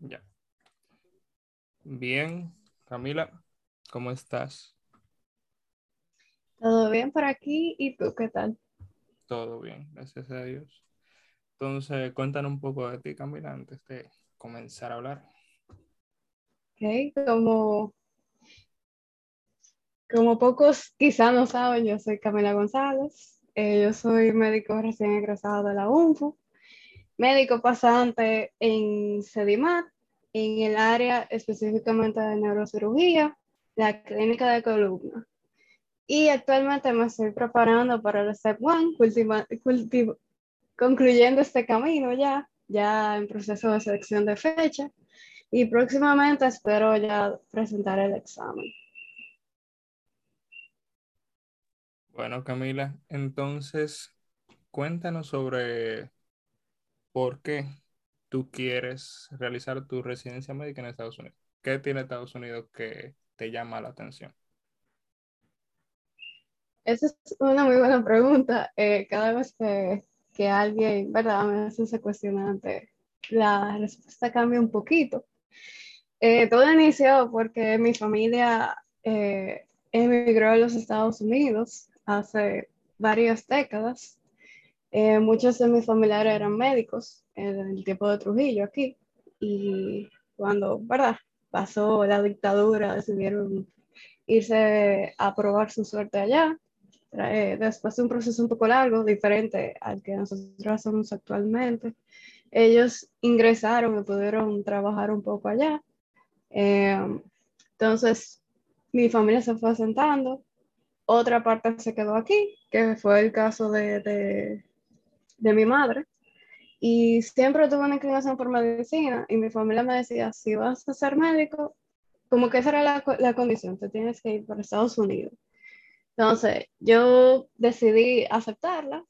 Ya. Bien, Camila, ¿cómo estás? Todo bien por aquí y tú, ¿qué tal? Todo bien, gracias a Dios. Entonces, cuéntanos un poco de ti, Camila, antes de comenzar a hablar. Ok, como, como pocos quizá no saben, yo soy Camila González. Eh, yo soy médico recién egresado de la UNFU, médico pasante en CEDIMAT, en el área específicamente de neurocirugía, la clínica de columna. Y actualmente me estoy preparando para el STEP 1, concluyendo este camino ya, ya en proceso de selección de fecha. Y próximamente espero ya presentar el examen. Bueno, Camila, entonces cuéntanos sobre por qué tú quieres realizar tu residencia médica en Estados Unidos. ¿Qué tiene Estados Unidos que te llama la atención? Esa es una muy buena pregunta. Eh, cada vez que, que, alguien, ¿verdad?, me hace ese cuestionante, la respuesta cambia un poquito. Eh, todo inició porque mi familia eh, emigró a los Estados Unidos hace varias décadas. Eh, muchos de mis familiares eran médicos en el tiempo de Trujillo aquí y cuando, ¿verdad? Pasó la dictadura, decidieron irse a probar su suerte allá. Eh, después de un proceso un poco largo, diferente al que nosotros hacemos actualmente, ellos ingresaron y pudieron trabajar un poco allá. Eh, entonces, mi familia se fue asentando otra parte se quedó aquí, que fue el caso de, de, de mi madre. Y siempre tuve una inclinación por medicina y mi familia me decía, si vas a ser médico, como que esa era la, la condición, te tienes que ir para Estados Unidos. Entonces, yo decidí aceptarla,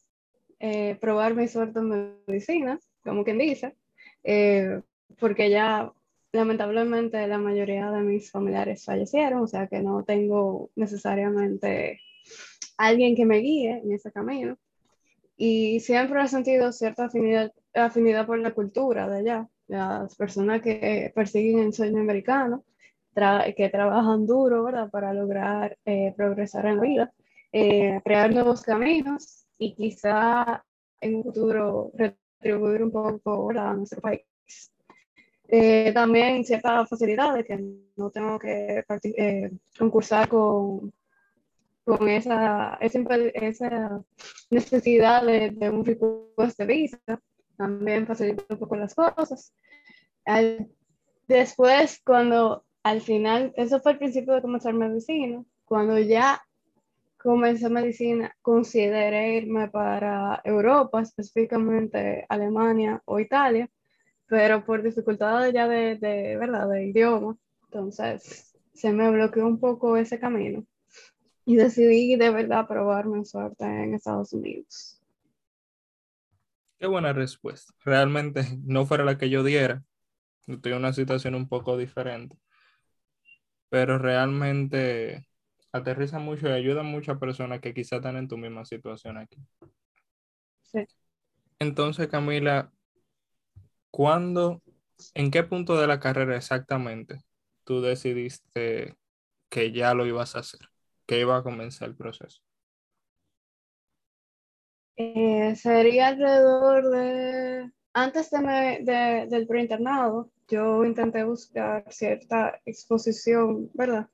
eh, probar mi suerte en medicina, como quien dice, eh, porque ya lamentablemente la mayoría de mis familiares fallecieron, o sea que no tengo necesariamente alguien que me guíe en ese camino. Y siempre he sentido cierta afinidad, afinidad por la cultura de allá. Las personas que persiguen el sueño americano, que trabajan duro, ¿verdad? Para lograr eh, progresar en la vida, eh, crear nuevos caminos y quizá en un futuro retribuir un poco a nuestro país. Eh, también ciertas facilidades que no tengo que eh, concursar con, con esa, esa, necesidad de, de un request de visa. También facilita un poco las cosas. después, cuando al final, eso fue el principio de comenzar medicina, cuando ya comencé medicina, consideré irme para Europa, específicamente Alemania o Italia pero por dificultades ya de, de, ¿verdad? de idioma, entonces se me bloqueó un poco ese camino y decidí de verdad probar mi suerte en Estados Unidos. Qué buena respuesta. Realmente no fuera la que yo diera. Estoy en una situación un poco diferente. Pero realmente aterriza mucho y ayuda a muchas personas que quizás están en tu misma situación aquí. Sí. Entonces, Camila, ¿Cuándo, en qué punto de la carrera exactamente tú decidiste que ya lo ibas a hacer, que iba a comenzar el proceso? Eh, sería alrededor de, antes de, del preinternado, yo intenté buscar cierta exposición, ¿verdad?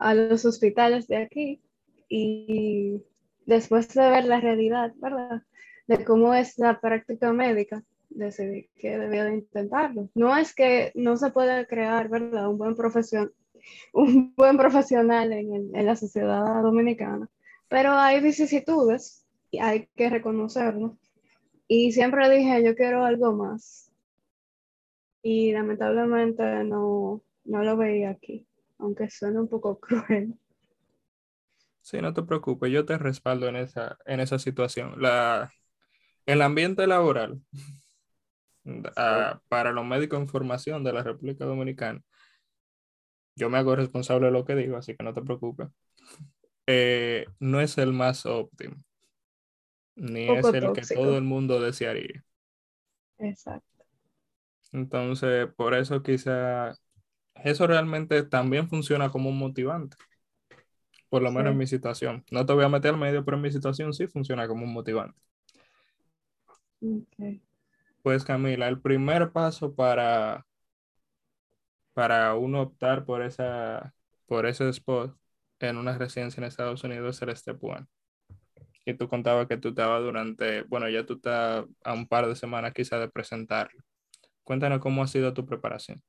A los hospitales de aquí y después de ver la realidad, ¿verdad? De cómo es la práctica médica, decidí que debía de intentarlo. No es que no se pueda crear, ¿verdad? Un buen profesión, un buen profesional en, en la sociedad dominicana, pero hay vicisitudes y hay que reconocerlo. Y siempre dije, yo quiero algo más. Y lamentablemente no, no lo veía aquí, aunque suena un poco cruel. Sí, no te preocupes, yo te respaldo en esa, en esa situación. La, el ambiente laboral para los médicos en formación de la República Dominicana. Yo me hago responsable de lo que digo, así que no te preocupes. Eh, no es el más óptimo, ni es el que todo el mundo desearía. Exacto. Entonces, por eso quizá eso realmente también funciona como un motivante. Por lo menos en mi situación. No te voy a meter al medio, pero en mi situación sí funciona como un motivante. Pues Camila, el primer paso para, para uno optar por, esa, por ese spot en una residencia en Estados Unidos es el Step One. Y tú contabas que tú estabas durante, bueno, ya tú estás a un par de semanas quizá de presentarlo. Cuéntanos cómo ha sido tu preparación.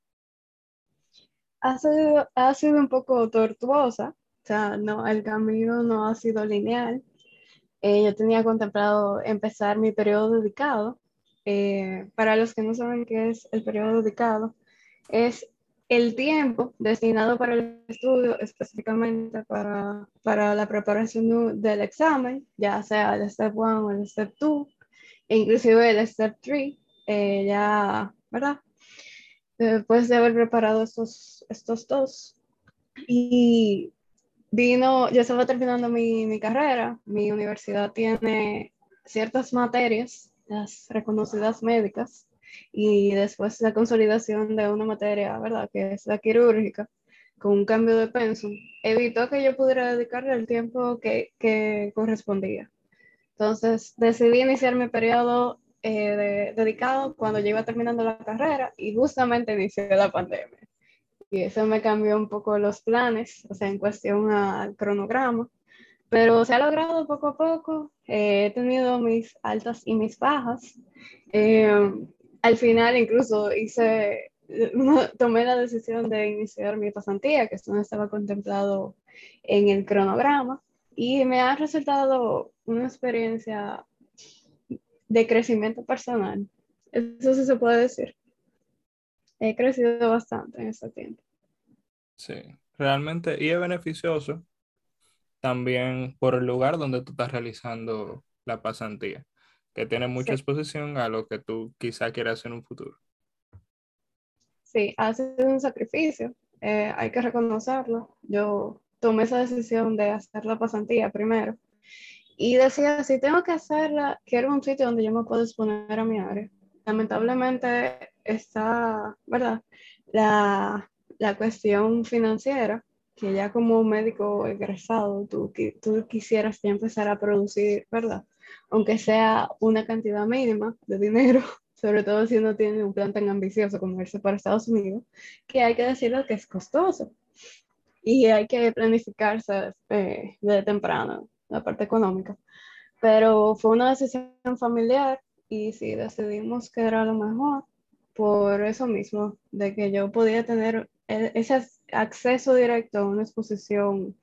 Ha sido, ha sido un poco tortuosa, o sea, no, el camino no ha sido lineal. Eh, yo tenía contemplado empezar mi periodo dedicado. Eh, para los que no saben qué es el periodo dedicado, es el tiempo destinado para el estudio, específicamente para, para la preparación del examen, ya sea el Step 1 o el Step 2, e inclusive el Step 3, eh, ya, ¿verdad? Después de haber preparado estos, estos dos. Y vino, yo estaba terminando mi, mi carrera, mi universidad tiene ciertas materias, las reconocidas médicas, y después la consolidación de una materia, ¿verdad? Que es la quirúrgica, con un cambio de pensum, evitó que yo pudiera dedicarle el tiempo que, que correspondía. Entonces decidí iniciar mi periodo eh, dedicado cuando yo iba terminando la carrera y justamente inició la pandemia. Y eso me cambió un poco los planes, o sea, en cuestión al cronograma. Pero se ha logrado poco a poco. Eh, he tenido mis altas y mis bajas. Eh, al final incluso hice, tomé la decisión de iniciar mi pasantía, que esto no estaba contemplado en el cronograma, y me ha resultado una experiencia de crecimiento personal. Eso sí se puede decir. He crecido bastante en este tiempo. Sí, realmente, y es beneficioso también por el lugar donde tú estás realizando la pasantía que tiene mucha exposición a lo que tú quizá quieras en un futuro. Sí, ha sido un sacrificio, eh, hay que reconocerlo. Yo tomé esa decisión de hacer la pasantía primero y decía, si tengo que hacerla, quiero un sitio donde yo me pueda exponer a mi área. Lamentablemente está, ¿verdad? La, la cuestión financiera, que ya como médico egresado, tú, tú quisieras ya empezar a producir, ¿verdad? Aunque sea una cantidad mínima de dinero, sobre todo si uno tiene un plan tan ambicioso como irse para Estados Unidos, que hay que decirlo que es costoso. Y hay que planificarse eh, desde temprano, la parte económica. Pero fue una decisión familiar y sí decidimos que era lo mejor por eso mismo, de que yo podía tener e-, ese acceso directo a una exposición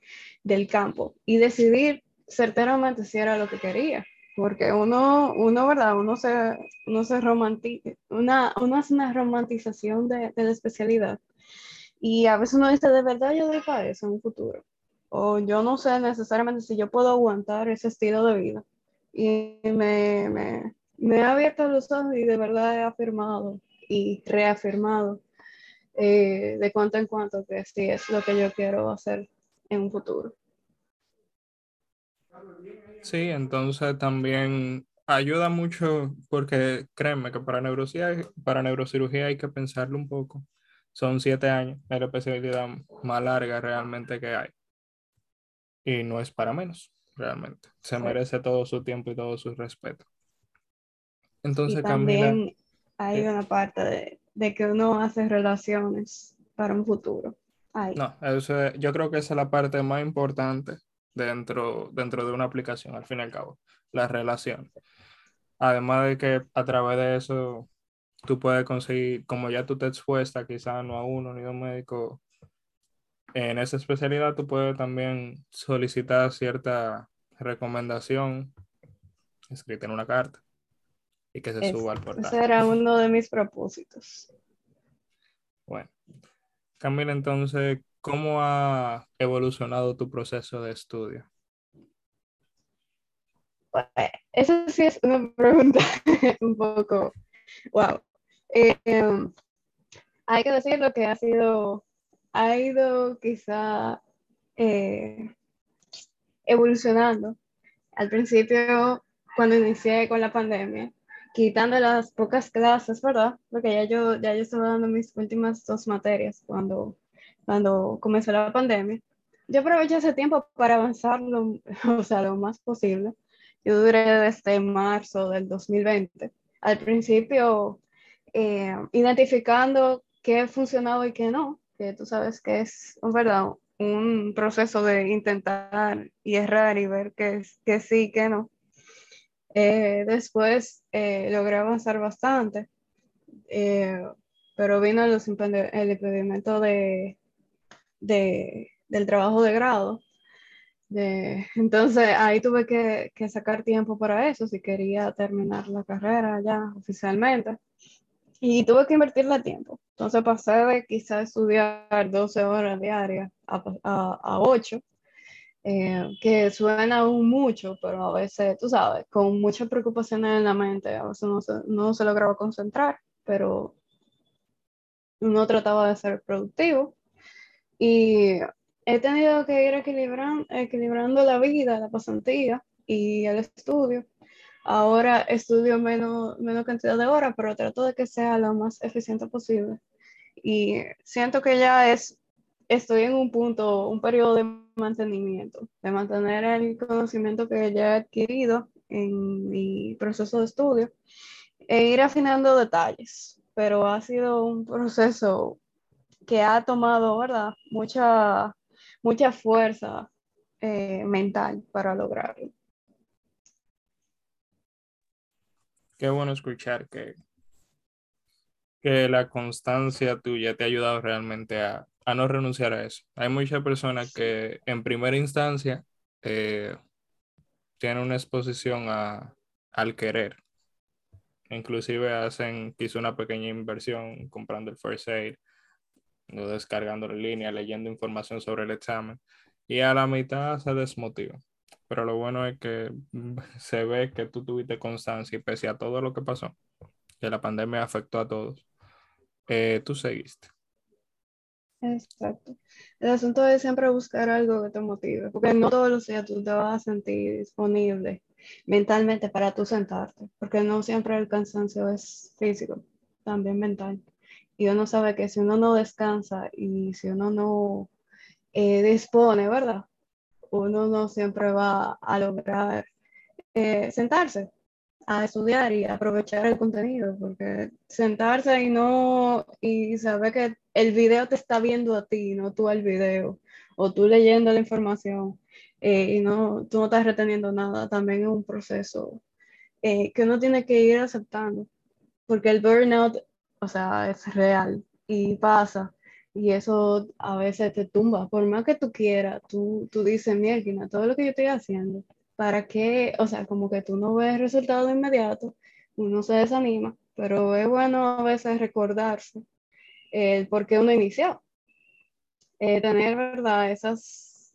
del campo y decidir certeramente si era lo que quería porque uno, uno, ¿verdad? Uno se, uno se romantiza, una, uno hace una romantización de, de, la especialidad y a veces uno dice, de verdad yo doy para eso en un futuro, o yo no sé necesariamente si yo puedo aguantar ese estilo de vida. Y me, me, me he abierto los ojos y de verdad he afirmado y reafirmado eh, de cuanto en cuanto que sí es lo que yo quiero hacer en un futuro. Sí, entonces también ayuda mucho porque créeme que para neurocirugía, para neurocirugía hay que pensarlo un poco. Son siete años, es la especialidad más larga realmente que hay. Y no es para menos, realmente. Se merece todo su tiempo y todo su respeto. Entonces, y también hay una parte de, de, que uno hace relaciones para un futuro. No, eso, yo creo que esa es la parte más importante dentro, dentro de una aplicación, al fin y al cabo, la relación. Además de que a través de eso tú puedes conseguir, como ya tú te expuesta quizás no a uno ni a un médico, en esa especialidad tú puedes también solicitar cierta recomendación escrita en una carta y que se suba al portal. Ese era uno de mis propósitos. Bueno, Camila, entonces, ¿Cómo ha evolucionado tu proceso de estudio? Pues, eso sí es una pregunta un poco, wow. Eh, hay que decirlo que ha sido, ha ido quizá eh, evolucionando. Al principio, cuando inicié con la pandemia, quitando las pocas clases, ¿verdad? Porque ya yo, ya yo estaba dando mis últimas dos materias cuando, cuando comenzó la pandemia. Yo aproveché ese tiempo para avanzar lo, o sea, lo más posible. Yo duré desde marzo del 2020. Al principio, eh, identificando qué funcionaba y qué no, que tú sabes que es, ¿verdad? Un proceso de intentar y errar y ver que, que sí, que no. Eh, después eh, logré avanzar bastante, eh, pero vino el, el impedimento de, de, del trabajo de grado. De, entonces ahí tuve que, que, sacar tiempo para eso si quería terminar la carrera ya oficialmente. Y tuve que invertirle tiempo. Entonces pasé de quizás estudiar 12 horas diarias a, a, a 8 eh, que suena aún mucho, pero a veces, tú sabes, con muchas preocupaciones en la mente, a veces no se, no se lograba concentrar, pero uno trataba de ser productivo. Y he tenido que ir equilibrando, equilibrando la vida, la pasantía y el estudio. Ahora estudio menos, menos cantidad de horas, pero trato de que sea lo más eficiente posible. Y siento que ya es estoy en un punto, un periodo de mantenimiento, de mantener el conocimiento que ya he adquirido en mi proceso de estudio e ir afinando detalles, pero ha sido un proceso que ha tomado, ¿verdad? Mucha, mucha fuerza eh, mental para lograrlo. Qué bueno escuchar que, que la constancia tuya te ha ayudado realmente a, a no renunciar a eso. Hay muchas personas que en primera instancia eh, tienen una exposición a, al querer. Inclusive hacen quizá una pequeña inversión comprando el first aid, descargando en línea, leyendo información sobre el examen, y a la mitad se desmotiva. Pero lo bueno es que se ve que tú tuviste constancia y pese a todo lo que pasó, que la pandemia afectó a todos, eh, tú seguiste. Exacto. El asunto es siempre buscar algo que te motive, porque no todos los días tú te vas a sentir disponible mentalmente para tú sentarte, porque no siempre el cansancio es físico, también mental. Y uno sabe que si uno no descansa y si uno no eh, dispone, ¿verdad? Uno no siempre va a lograr eh, sentarse a estudiar y aprovechar el contenido, porque sentarse y no, y saber que el video te está viendo a ti, no tú al video, o tú leyendo la información eh, y no, tú no estás reteniendo nada, también es un proceso eh, que uno tiene que ir aceptando, porque el burnout, o sea, es real y pasa. Y eso a veces te tumba, por más que tú quieras, tú, tú dices, mierda, todo lo que yo estoy haciendo, para que, o sea, como que tú no ves resultado inmediato, uno se desanima, pero es bueno a veces recordarse el por qué uno inició. Eh, tener, ¿verdad? Esas,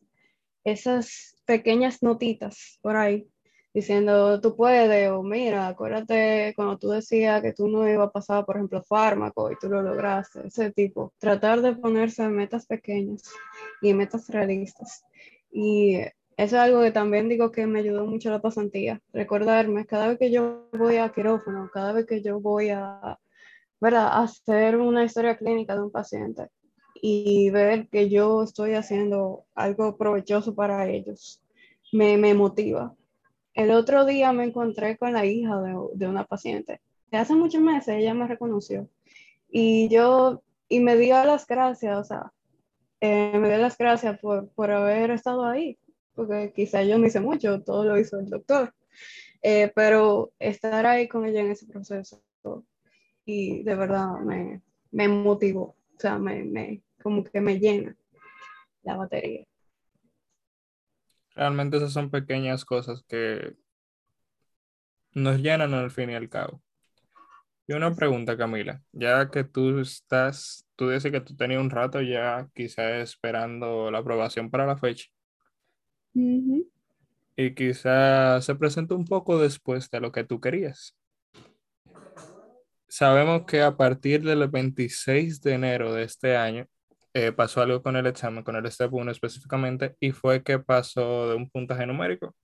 esas pequeñas notitas por ahí diciendo tú puedes o mira, acuérdate cuando tú decías que tú no ibas a pasar, por ejemplo, fármaco y tú lo lograste, ese tipo. Tratar de ponerse metas pequeñas y metas realistas. Y eso es algo que también digo que me ayudó mucho la pasantía. Recordarme, cada vez que yo voy a quirófano, cada vez que yo voy a, ¿verdad? hacer una historia clínica de un paciente y ver que yo estoy haciendo algo provechoso para ellos, me, me motiva. El otro día me encontré con la hija de, de una paciente. De hace muchos meses ella me reconoció y yo, y me dio las gracias, o sea, eh, me dio las gracias por, por haber estado ahí, porque quizá yo no hice mucho, todo lo hizo el doctor, eh, pero estar ahí con ella en ese proceso y de verdad me, me motivó, o sea, me, me, como que me llena la batería. Realmente esas son pequeñas cosas que nos llenan al fin y al cabo. Y una pregunta, Camila, ya que tú estás, tú dices que tú tenías un rato ya quizás esperando la aprobación para la fecha. Y quizás se presentó un poco después de lo que tú querías. Sabemos que a partir del 26 de enero de este año eh, pasó algo con el examen, con el STEP 1 específicamente, y fue que pasó de un puntaje numérico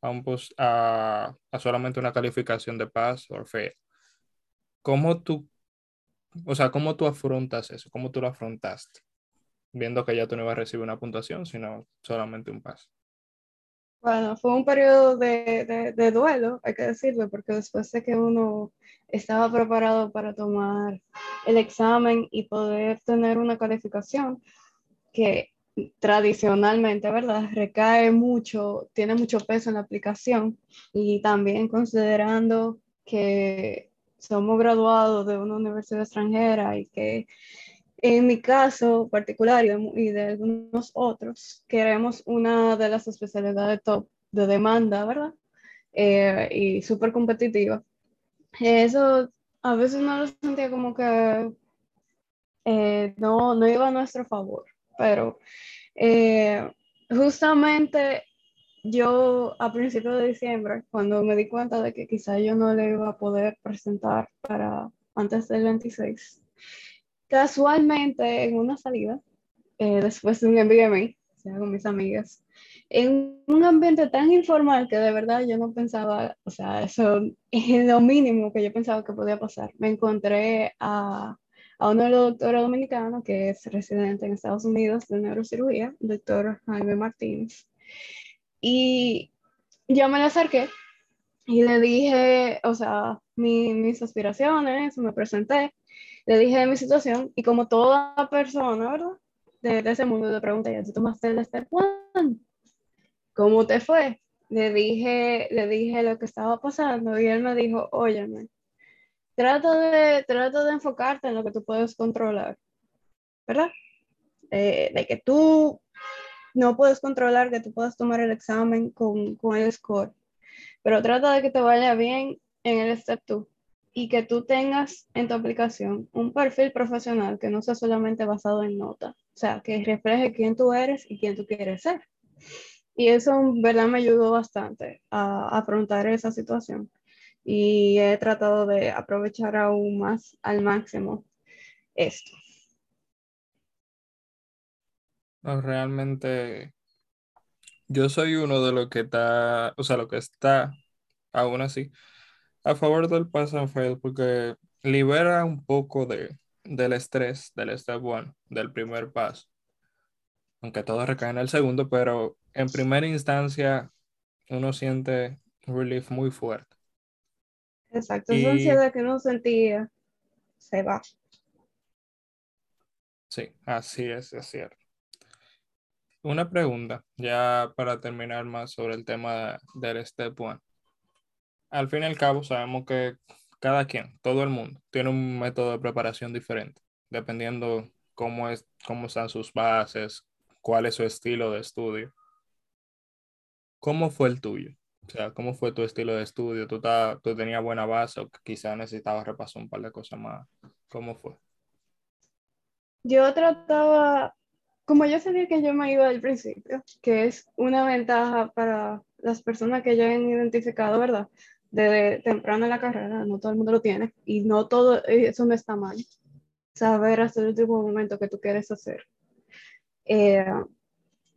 a, un a, a, solamente una calificación de pass o fail. ¿Cómo tú, o sea, cómo tú afrontas eso? ¿Cómo tú lo afrontaste? Viendo que ya tú no ibas a recibir una puntuación, sino solamente un pass. Bueno, fue un periodo de, de, de, duelo, hay que decirlo, porque después de que uno estaba preparado para tomar el examen y poder tener una calificación que tradicionalmente, ¿verdad? Recae mucho, tiene mucho peso en la aplicación y también considerando que somos graduados de una universidad extranjera y que en mi caso particular y de, algunos otros, queremos una de las especialidades top de demanda, ¿verdad? Eh, y súper competitiva. Eso a veces no lo sentía como que eh, no, no iba a nuestro favor, pero eh, justamente yo a principios de diciembre, cuando me di cuenta de que quizá yo no le iba a poder presentar para antes del 26, casualmente en una salida, eh, después de un MBA, o sea, con mis amigas, en un ambiente tan informal que de verdad yo no pensaba, o sea, eso es lo mínimo que yo pensaba que podía pasar. Me encontré a, a uno de los doctores dominicanos que es residente en Estados Unidos de neurocirugía, el doctor Jaime Martínez. Y yo me le acerqué y le dije, o sea, mis aspiraciones, me presenté le dije de mi situación y como toda persona, ¿verdad? De, ese mundo le pregunté, ¿ya tú tomaste el Step One? ¿Cómo te fue? Le dije, le dije lo que estaba pasando y él me dijo, óyeme, trata de, trata de enfocarte en lo que tú puedes controlar, ¿verdad? Eh, de que tú no puedes controlar que tú puedas tomar el examen con, con el score, pero trata de que te vaya bien en el Step 2 y que tú tengas en tu aplicación un perfil profesional que no sea solamente basado en nota, o sea, que refleje quién tú eres y quién tú quieres ser. Y eso, verdad, me ayudó bastante a afrontar esa situación. Y he tratado de aprovechar aún más al máximo esto. realmente, yo soy uno de los que está, o sea, lo que está, aún así, a favor del pass and fail porque libera un poco de, del estrés del step one, del primer paso. Aunque todo recae en el segundo, pero en primera instancia uno siente relief muy fuerte. Exacto, esa ansiedad que uno sentía se va. Sí, así es, es cierto. Una pregunta, ya para terminar más sobre el tema del step one al fin y al cabo sabemos que cada quien, todo el mundo, tiene un método de preparación diferente, dependiendo cómo, es, cómo están sus bases, cuál es su estilo de estudio. ¿Cómo fue el tuyo? O sea, ¿cómo fue tu estilo de estudio? ¿Tú, tú tenías buena base o quizás necesitabas repasar un par de cosas más? ¿Cómo fue? Yo trataba, como yo sabía que yo me iba al principio, que es una ventaja para las personas que ya han identificado, ¿verdad? desde temprano en la carrera, no todo el mundo lo tiene, y no todo, eso no está mal. Saber hasta el último momento que tú quieres hacer. Eh,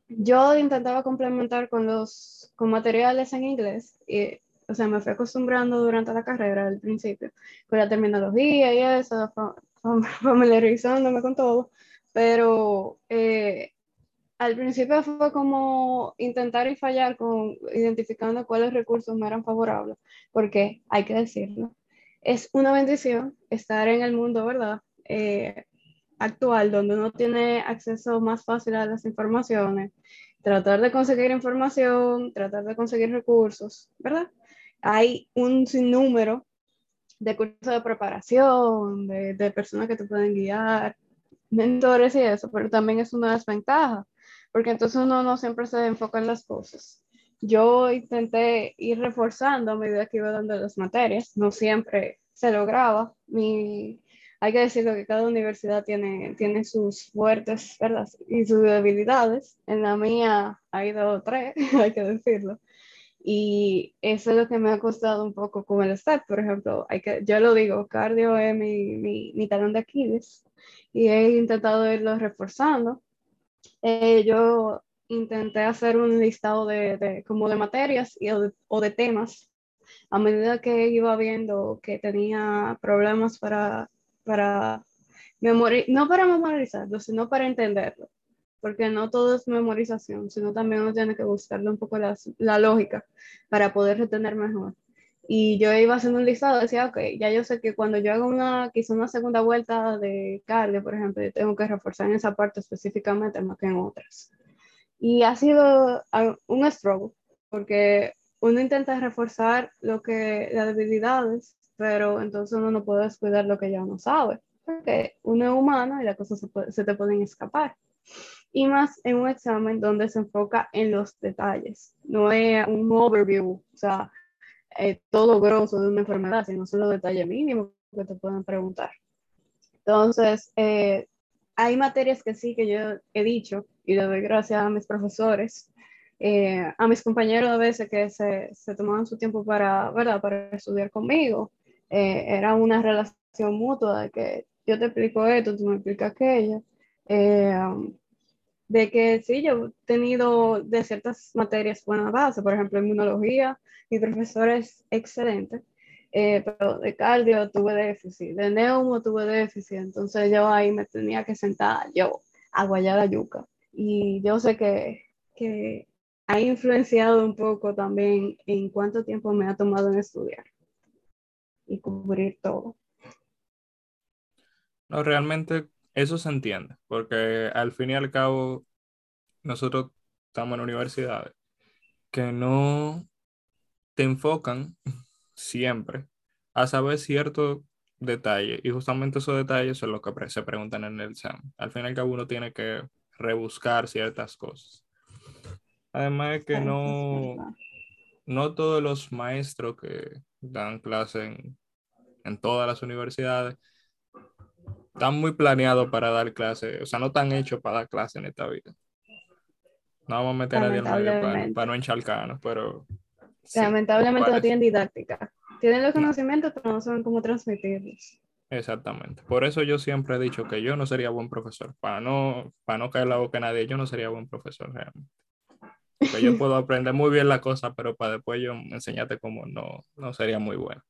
yo intentaba complementar con los con materiales en inglés, y, o sea, me fui acostumbrando durante la carrera al principio, con la terminología y eso, familiarizándome con todo, pero eh, al principio fue como intentar y fallar con identificando cuáles recursos me eran favorables, porque hay que decirlo, es una bendición estar en el mundo, ¿verdad? Eh, actual, donde uno tiene acceso más fácil a las informaciones, tratar de conseguir información, tratar de conseguir recursos, ¿verdad? Hay un sinnúmero de cursos de preparación, de, de personas que te pueden guiar, mentores y eso, pero también es una desventaja porque entonces uno no siempre se enfoca en las cosas. Yo intenté ir reforzando a medida que iba dando las materias, no siempre se lograba. Mi, hay que decirlo que cada universidad tiene, tiene sus fuertes ¿verdad? y sus debilidades. En la mía ha ido tres, hay que decirlo. Y eso es lo que me ha costado un poco con el STAT, por ejemplo. Hay que, yo lo digo, cardio es mi, mi, mi talón de Aquiles y he intentado irlo reforzando eh, yo intenté hacer un listado de, como de materias y, o, de, temas a medida que iba viendo que tenía problemas para, para memorizar, no para memorizarlo, sino para entenderlo, porque no todo es memorización, sino también uno tiene que buscarle un poco la, la lógica para poder retener mejor. Y yo iba haciendo un listado, decía, ok, ya yo sé que cuando yo hago una, quizá una segunda vuelta de cardio, por ejemplo, yo tengo que reforzar en esa parte específicamente más que en otras. Y ha sido un struggle, porque uno intenta reforzar lo que, las debilidades, pero entonces uno no puede descuidar lo que ya uno sabe, porque uno es humano y las cosas se, se te pueden escapar. Y más en un examen donde se enfoca en los detalles, no es un overview, o sea, eh, todo grosso de una enfermedad, sino solo detalles mínimos que te pueden preguntar. Entonces, eh, hay materias que sí que yo he dicho y le doy gracias a mis profesores, eh, a mis compañeros a veces que se, se, tomaban su tiempo para, ¿verdad? para estudiar conmigo. era una relación mutua de que yo te explico esto, tú me explicas aquello. De que sí, yo he tenido de ciertas materias buena base, por ejemplo, inmunología, mi profesor es excelente, eh, pero de cardio tuve déficit, de neumo tuve déficit, entonces yo ahí me tenía que sentar yo a guayar la yuca. Y yo sé que, que ha influenciado un poco también en cuánto tiempo me ha tomado en estudiar y cubrir todo. No, realmente eso se entiende, porque al fin y al cabo nosotros estamos en universidades que no te enfocan siempre a saber ciertos detalles y justamente esos detalles son los que se preguntan en el examen. Al final que uno tiene que rebuscar ciertas cosas. Además de que no, no todos los maestros que dan clase en, en todas las universidades están muy planeados para dar clase, o sea, no están hechos para dar clase en esta vida. No vamos a meter a nadie en medio para, para no encharcarnos, pero Lamentablemente no tienen didáctica. Tienen los conocimientos, pero no saben cómo transmitirlos. Exactamente. Por eso yo siempre he dicho que yo no sería buen profesor. Para no, para no caer la boca a nadie, yo no sería buen profesor realmente. Porque yo puedo aprender muy bien la cosa, pero para después yo enseñarte cómo no, no sería muy bueno.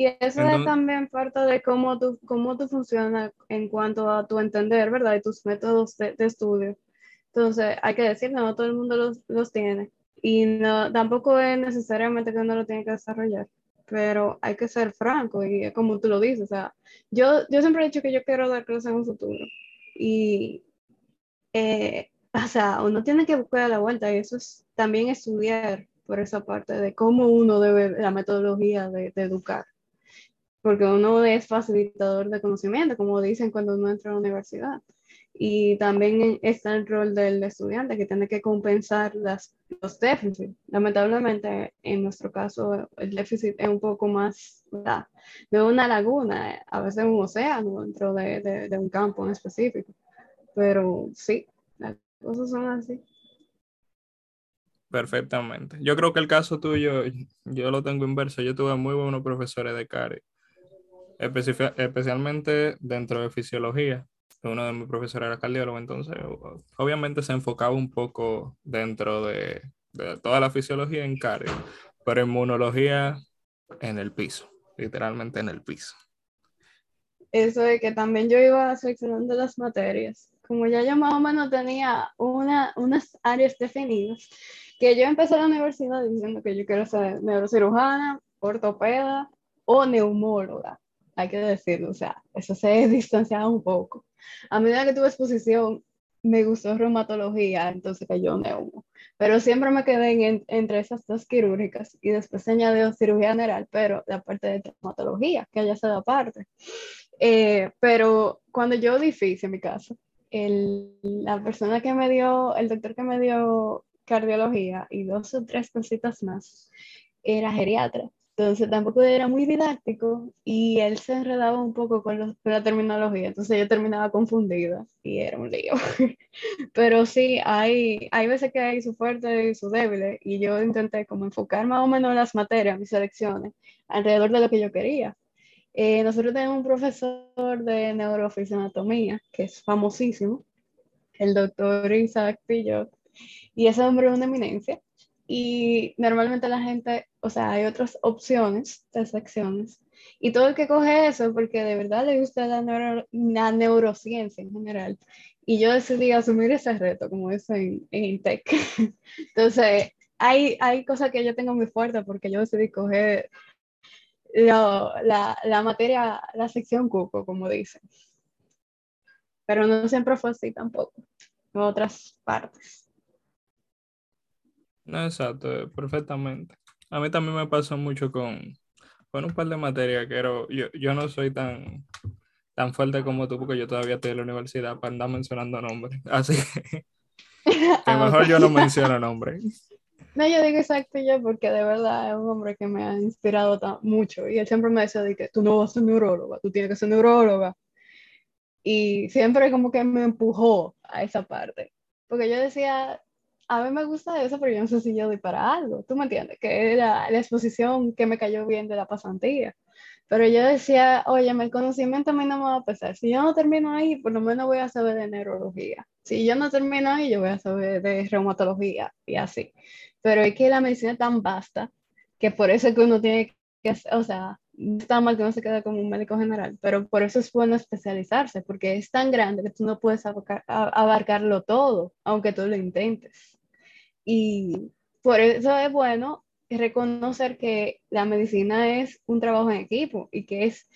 Y eso es también parte de cómo tú, cómo tú funcionas en cuanto a tu entender, ¿verdad? Y tus métodos de, de estudio. Entonces, hay que decir, no todo el mundo los, los tiene. Y no, tampoco es necesariamente que uno lo tiene que desarrollar, pero hay que ser franco y como tú lo dices, o sea, yo, yo siempre he dicho que yo quiero dar clases en un futuro y, eh, o sea, uno tiene que buscar la vuelta y eso es también estudiar por esa parte de cómo uno debe, la metodología de, de educar, porque uno es facilitador de conocimiento, como dicen cuando uno entra a la universidad. Y también está el rol del estudiante que tiene que compensar las, los déficits. Lamentablemente, en nuestro caso, el déficit es un poco más de una laguna, a veces un océano dentro de, de, de un campo en específico. Pero sí, las cosas son así. Perfectamente. Yo creo que el caso tuyo, yo lo tengo inverso. Yo tuve muy buenos profesores de CARI, especialmente dentro de fisiología uno de mis profesores era cardiólogo, entonces obviamente se enfocaba un poco dentro de, toda la fisiología en cardio, pero inmunología en el piso, literalmente en el piso. Eso de que también yo iba seleccionando las materias, como ya yo más o menos tenía una, unas áreas definidas, que yo empecé la universidad diciendo que yo quiero ser neurocirujana, ortopeda o neumóloga, hay que decirlo, o sea, eso se distanciaba un poco. A medida que tuve exposición, me gustó reumatología, entonces cayó neumo. Pero siempre me quedé entre esas dos quirúrgicas y después se añadió cirugía general, pero la parte de traumatología, que haya sido aparte. Eh, pero cuando yo difícil en mi caso, el, la persona que me dio, el doctor que me dio cardiología y dos o tres cositas más, era geriatra. Entonces tampoco era muy didáctico y él se enredaba un poco con, la terminología, entonces yo terminaba confundida y era un lío. Pero sí, hay, hay veces que hay su fuerte y su débil y yo intenté como enfocar más o menos las materias, mis selecciones, alrededor de lo que yo quería. Eh, nosotros tenemos un profesor de neurofisioanatomía que es famosísimo, el doctor Isaac Pillot, y ese hombre es una eminencia. Y normalmente la gente, o sea, hay otras opciones de secciones. Y todo el que coge eso, porque de verdad le gusta la, la neurociencia en general. Y yo decidí asumir ese reto, como eso en, en Intec. Entonces, hay, hay cosas que yo tengo muy fuertes porque yo decidí coger la, la, materia, la sección cuco, como dicen. Pero no siempre fue así tampoco, en otras partes. No, exacto, perfectamente. A mí también me pasó mucho con, con un par de materias que era, yo, yo no soy tan, tan fuerte como tú porque yo todavía estoy en la universidad para andar mencionando nombres. Así que, que mejor yo no menciono nombres. No, yo digo exacto yo porque de verdad es un hombre que me ha inspirado mucho y él siempre me decía de que tú no vas a ser neuróloga, tú tienes que ser neuróloga. Y siempre como que me empujó a esa parte. Porque yo decía, a mí me gusta eso, pero yo no sé si yo doy para algo. ¿Tú me entiendes? Que era la exposición que me cayó bien de la pasantía. Pero yo decía, oye, el conocimiento a mí no me va a pesar. Si yo no termino ahí, por lo menos voy a saber de neurología. Si yo no termino ahí, yo voy a saber de reumatología y así pero es que la medicina es tan vasta que por eso es que uno tiene que, o sea, no está mal que uno se quede como un médico general, pero por eso es bueno especializarse, porque es tan grande que tú no puedes abarcarlo todo, aunque tú lo intentes. Y por eso es bueno reconocer que la medicina es un trabajo en equipo y que es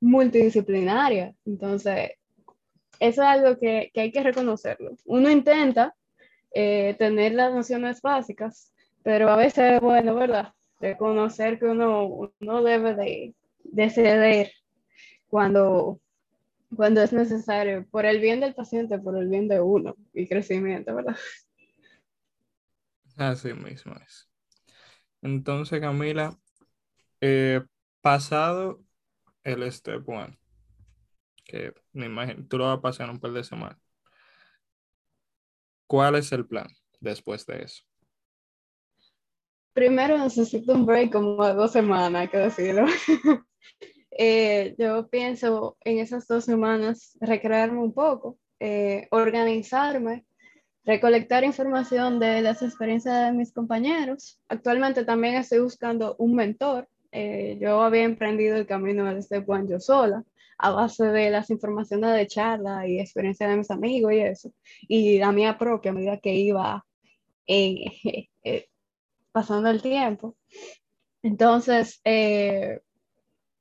multidisciplinaria. Entonces, eso es algo que, que hay que reconocerlo. Uno intenta eh, tener las nociones básicas, pero a veces, bueno, ¿verdad? Reconocer que uno, no debe de, de, ceder cuando, cuando es necesario, por el bien del paciente, por el bien de uno y crecimiento, ¿verdad? Así mismo es. Entonces, Camila, eh, pasado el step one, que me imagino, tú lo vas a pasar un par de semanas. ¿Cuál es el plan después de eso? primero necesito un break como dos semanas, hay que decirlo. Eh, yo pienso en esas dos semanas recrearme un poco, eh, organizarme, recolectar información de las experiencias de mis compañeros. Actualmente también estoy buscando un mentor. Eh, yo había emprendido el camino del Step One yo sola, a base de las informaciones de charla y experiencia de mis amigos y eso, y la mía propia a medida que iba pasando el tiempo. Entonces, eh,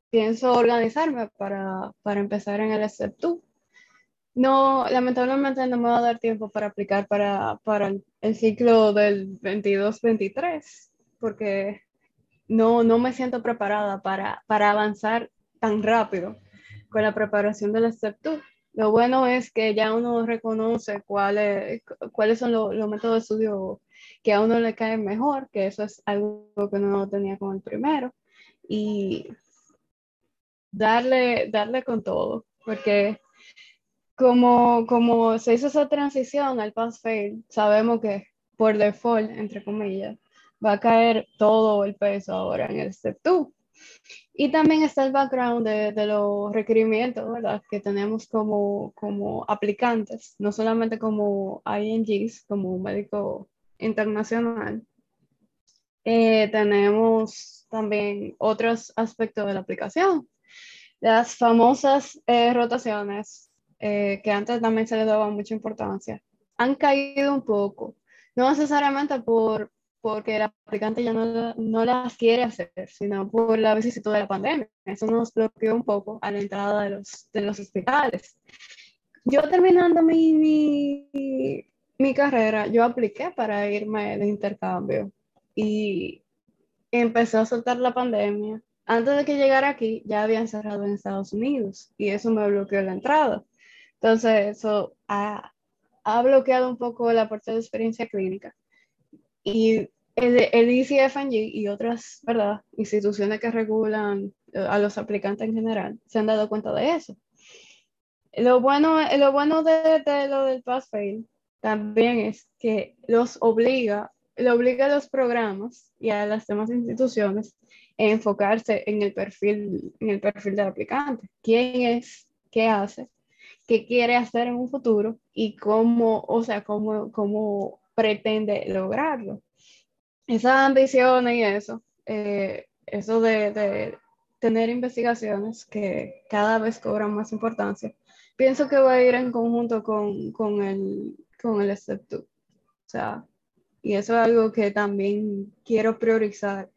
pienso organizarme para, para, empezar en el SEPTU. No, lamentablemente no me va a dar tiempo para aplicar para, para el, ciclo del 22-23, porque no, no me siento preparada para, para avanzar tan rápido con la preparación del SEPTU. Lo bueno es que ya uno reconoce cuáles, cuáles son los, los métodos de estudio que a uno le cae mejor, que eso es algo que no tenía con el primero, y darle, darle con todo, porque como, como se hizo esa transición al pass-fail, sabemos que por default, entre comillas, va a caer todo el peso ahora en el step 2. Y también está el background de, de, los requerimientos, ¿verdad? Que tenemos como, como aplicantes, no solamente como INGs, como médico internacional, eh, tenemos también otros aspectos de la aplicación. Las famosas eh, rotaciones, eh, que antes también se le daba mucha importancia, han caído un poco, no necesariamente por, porque el aplicante ya no, no las quiere hacer, sino por la vicisitud de la pandemia. Eso nos bloqueó un poco a la entrada de los, de los hospitales. Yo terminando mi, mi, mi carrera, yo apliqué para irme de intercambio y empezó a soltar la pandemia. Antes de que llegara aquí, ya habían cerrado en Estados Unidos y eso me bloqueó la entrada. Entonces, eso ha, ha bloqueado un poco la parte de experiencia clínica. Y el, el ICFNG y otras ¿verdad? instituciones que regulan eh, a los aplicantes en general se han dado cuenta de eso. Lo bueno, lo bueno de, de lo del pass-fail también es que los obliga, le obliga a los programas y a las demás instituciones a enfocarse en el perfil, en el perfil del aplicante. ¿Quién es? ¿Qué hace? ¿Qué quiere hacer en un futuro? Y cómo, o sea, cómo, cómo pretende lograrlo. Esas ambiciones y eso, eh, eso de, tener investigaciones que cada vez cobran más importancia, pienso que va a ir en conjunto con, con el, con el O sea, y eso es algo que también quiero priorizar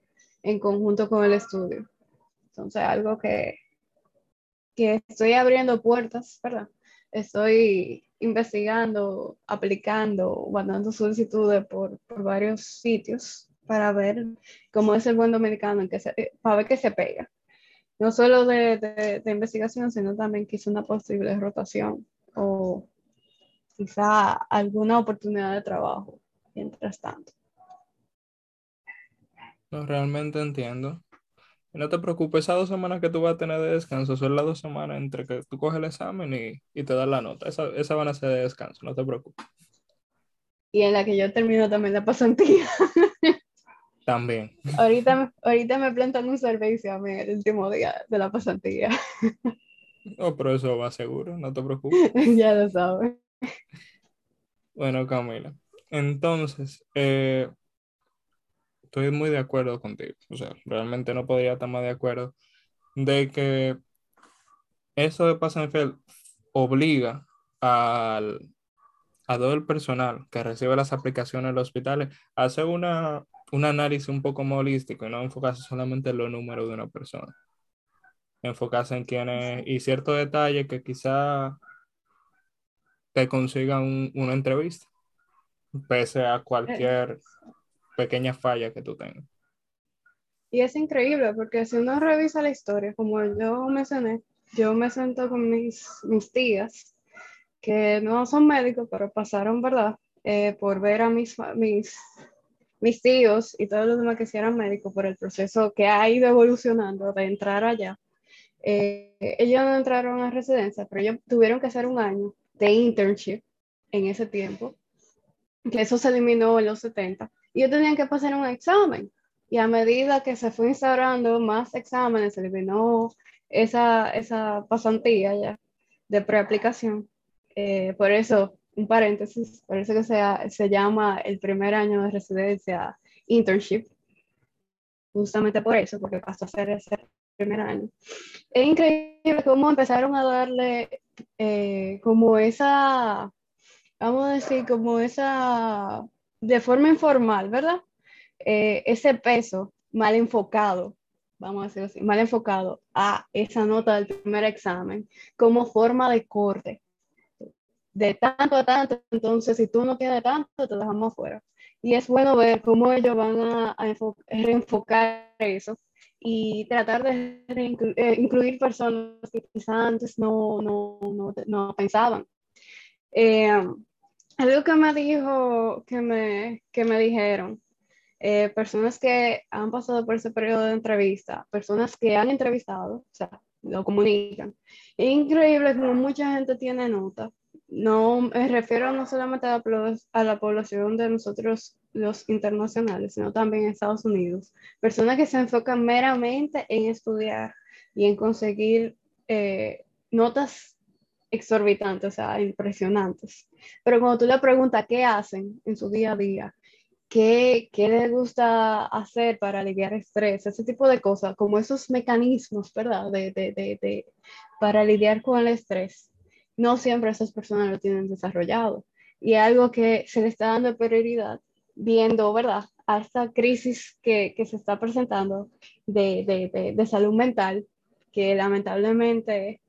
en conjunto con el estudio. Entonces, algo que, que estoy abriendo puertas, ¿verdad? Estoy investigando, aplicando, mandando solicitudes por, por varios sitios para ver cómo es el buen dominicano, se, para ver qué se pega. No solo de, de, investigación, sino también quizá una posible rotación o quizá alguna oportunidad de trabajo mientras tanto. No, realmente entiendo. No te preocupes, esas dos semanas que tú vas a tener de descanso son las dos semanas entre que tú coges el examen y, y te das la nota. Esa, esa, van a ser de descanso, no te preocupes. Y en la que yo termino también la pasantía. También. Ahorita, ahorita me plantan un servicio a mí el último día de la pasantía. No, pero eso va seguro, no te preocupes. ya lo sabes. Bueno, Camila. Entonces, eh, estoy muy de acuerdo contigo. O sea, realmente no podría estar más de acuerdo de que eso de Pasenfeld obliga al, a todo el personal que recibe las aplicaciones en los hospitales a hacer una, un análisis un poco más holístico y no enfocarse solamente en los números de una persona. Enfocarse en quiénes y ciertos detalles que quizá te consigan una entrevista, pese a cualquier pequeña falla que tú tengas. Y es increíble porque si uno revisa la historia, como yo mencioné, yo me siento con mis, mis tías, que no son médicos, pero pasaron, ¿verdad? Eh, por ver a mis, mis, mis tíos y todos los demás que eran médicos por el proceso que ha ido evolucionando de entrar allá. Eh, ellos no entraron a residencia, pero ellos tuvieron que hacer un año de internship en ese tiempo, que eso se eliminó en los 70 y ellos tenían que pasar un examen. Y a medida que se fue instaurando más exámenes, se eliminó esa, esa pasantía ya de preaplicación. Eh, por eso, un paréntesis, por eso que se, se llama el primer año de residencia internship. Justamente por eso, porque pasó a ser ese primer año. Es increíble cómo empezaron a darle eh, como esa, vamos a decir, como esa de forma informal, ¿verdad? Eh, ese peso mal enfocado, vamos a decirlo así, mal enfocado a esa nota del primer examen como forma de corte. De tanto a tanto, entonces si tú no tienes tanto, te dejamos fuera. Y es bueno ver cómo ellos van a, reenfocar eso y tratar de eh, incluir personas que quizás antes no, no, no, no pensaban. Eh, algo que me dijo, que me, que me dijeron, eh, personas que han pasado por ese periodo de entrevista, personas que han entrevistado, o sea, lo comunican. Es increíble como mucha gente tiene nota. No me refiero no solamente a la, a la población de nosotros, los internacionales, sino también en Estados Unidos. Personas que se enfocan meramente en estudiar y en conseguir eh, notas exorbitantes, o sea, impresionantes. Pero cuando tú le preguntas qué hacen en su día a día, qué, qué les gusta hacer para aliviar estrés, ese tipo de cosas, como esos mecanismos, ¿verdad? De, de, de, de para lidiar con el estrés, no siempre esas personas lo tienen desarrollado. Y algo que se le está dando prioridad, viendo, ¿verdad? Esta crisis que, que se está presentando de, de salud mental, que lamentablemente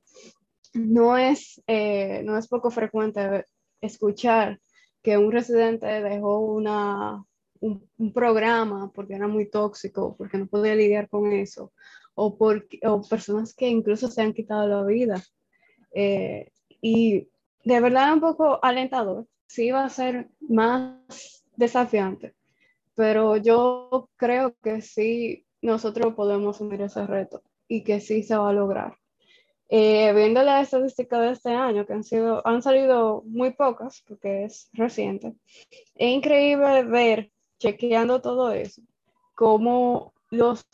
no es, eh, no es poco frecuente escuchar que un residente dejó una, un, programa porque era muy tóxico, porque no podía lidiar con eso, o, por, o personas que incluso se han quitado la vida. Eh, y de verdad un poco alentador, sí va a ser más desafiante, pero yo creo que sí nosotros podemos asumir ese reto y que sí se va a lograr. Eh, viendo la estadística de este año, que han, sido, han salido muy pocas, porque es reciente, es increíble ver, chequeando todo eso, cómo los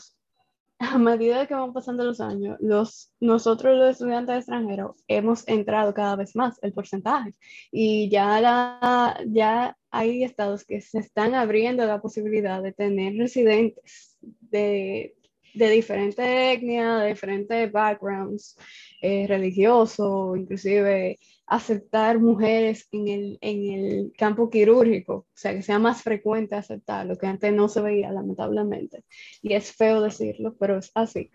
a medida que van pasando los años, los, nosotros los estudiantes extranjeros hemos entrado cada vez más el porcentaje. Y ya, la, ya hay estados que se están abriendo la posibilidad de tener residentes de, de diferentes etnias, de diferentes backgrounds eh, religiosos, inclusive aceptar mujeres en el, en el campo quirúrgico, o sea, que sea más frecuente aceptar lo que antes no se veía, lamentablemente. Y es feo decirlo, pero es así.